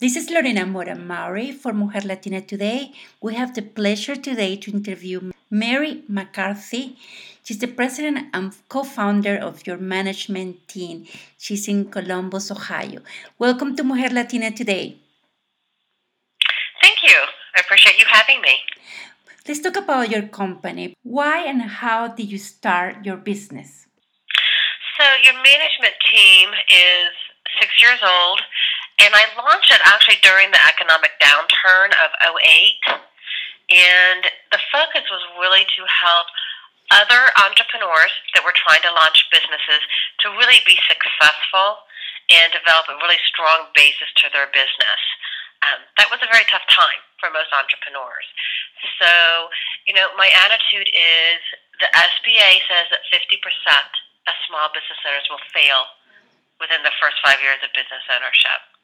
This is Lorena Mora Maury for Mujer Latina Today. We have the pleasure today to interview Mary McCarthy. She's the president and co founder of your management team. She's in Columbus, Ohio. Welcome to Mujer Latina Today. Thank you. I appreciate you having me. Let's talk about your company. Why and how did you start your business? So, your management team is six years old and I launched it actually during the economic downturn of 08. And the focus was really to help other entrepreneurs that were trying to launch businesses to really be successful and develop a really strong basis to their business. Um, that was a very tough time for most entrepreneurs. So, you know, my attitude is the SBA says that 50% of small business owners will fail within the first five years of business ownership.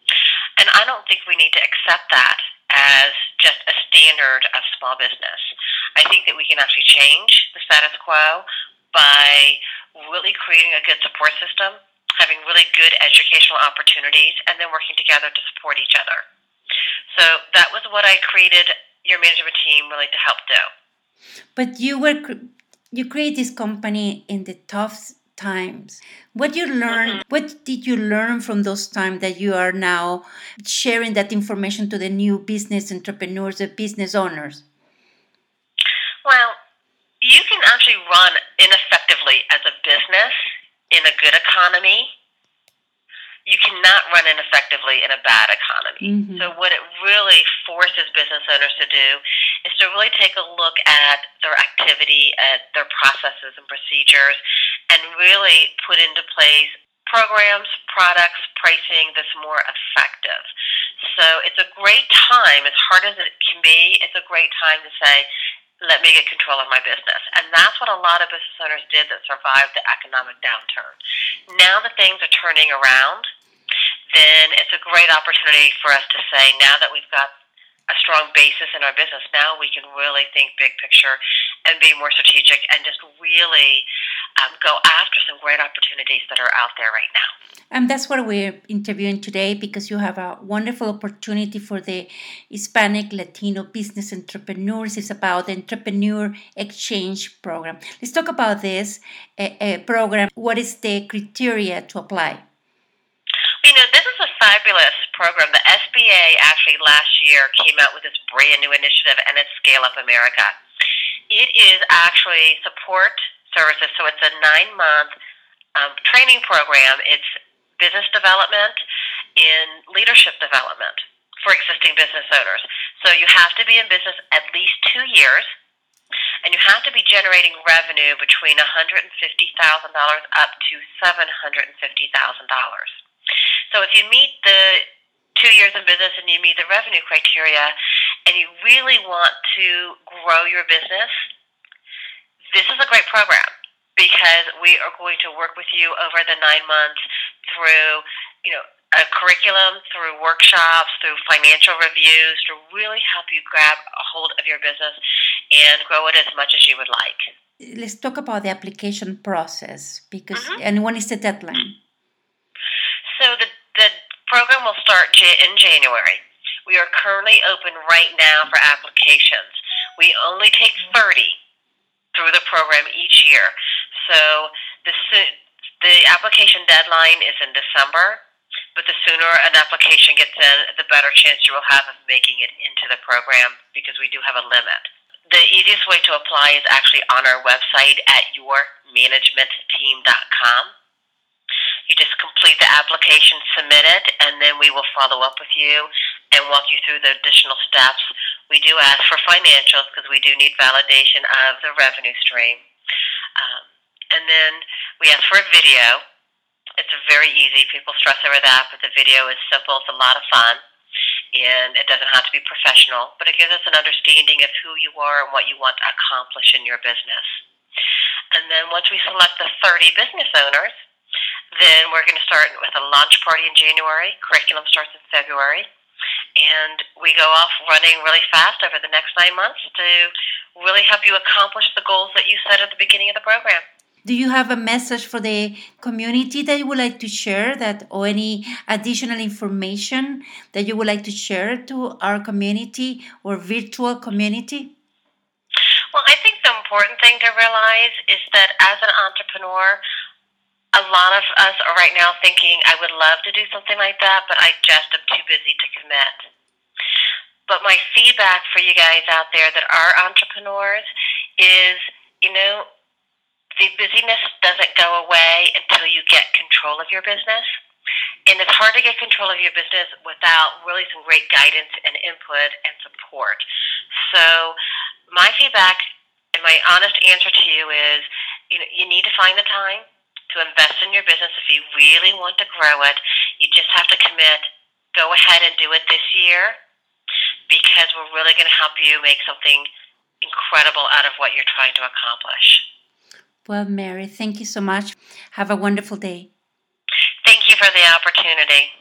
And I don't think we need to accept that as just a standard of small business. I think that we can actually change the status quo by really creating a good support system, having really good educational opportunities, and then working together to support each other. So that was what I created your management team really to help do. But you were you create this company in the tough times. What you learn? Mm-hmm. What did you learn from those times that you are now sharing that information to the new business entrepreneurs, the business owners? Well, you can actually run ineffectively as a business in a good economy you cannot run ineffectively in a bad economy. Mm-hmm. So what it really forces business owners to do is to really take a look at their activity, at their processes and procedures, and really put into place programs, products, pricing that's more effective. So it's a great time, as hard as it can be, it's a great time to say, let me get control of my business. And that's what a lot of business owners did that survived the economic downturn. Now that things are turning around, then it's a great opportunity for us to say, now that we've got a strong basis in our business, now we can really think big picture and be more strategic and just really um, go after some great opportunities that are out there right now. And that's what we're interviewing today because you have a wonderful opportunity for the Hispanic Latino business entrepreneurs. It's about the Entrepreneur Exchange Program. Let's talk about this uh, uh, program. What is the criteria to apply? You know, this is a fabulous program. The SBA actually last year came out with this brand new initiative, and it's Scale Up America. It is actually support services, so it's a nine month um, training program. It's business development in leadership development for existing business owners. So you have to be in business at least two years, and you have to be generating revenue between $150,000 up to $750,000. So if you meet the two years in business and you meet the revenue criteria and you really want to grow your business, this is a great program because we are going to work with you over the nine months through, you know, a curriculum, through workshops, through financial reviews to really help you grab a hold of your business and grow it as much as you would like. Let's talk about the application process because mm-hmm. and when is the deadline? So the the program will start in January. We are currently open right now for applications. We only take 30 through the program each year. So the, the application deadline is in December, but the sooner an application gets in, the better chance you will have of making it into the program because we do have a limit. The easiest way to apply is actually on our website at yourmanagementteam.com. You just complete the application, submit it, and then we will follow up with you and walk you through the additional steps. We do ask for financials because we do need validation of the revenue stream. Um, and then we ask for a video. It's very easy. People stress over that, but the video is simple. It's a lot of fun. And it doesn't have to be professional, but it gives us an understanding of who you are and what you want to accomplish in your business. And then once we select the 30 business owners, then we're going to start with a launch party in January. Curriculum starts in February. And we go off running really fast over the next nine months to really help you accomplish the goals that you set at the beginning of the program. Do you have a message for the community that you would like to share that or any additional information that you would like to share to our community or virtual community? Well, I think the important thing to realize is that as an entrepreneur, a lot of us are right now thinking, I would love to do something like that, but I just am too busy to commit. But my feedback for you guys out there that are entrepreneurs is, you know, the busyness doesn't go away until you get control of your business. And it's hard to get control of your business without really some great guidance and input and support. So my feedback and my honest answer to you is, you know, you need to find the time to invest in your business if you really want to grow it. You just have to commit. Go ahead and do it this year because we're really going to help you make something incredible out of what you're trying to accomplish. Well, Mary, thank you so much. Have a wonderful day. Thank you for the opportunity.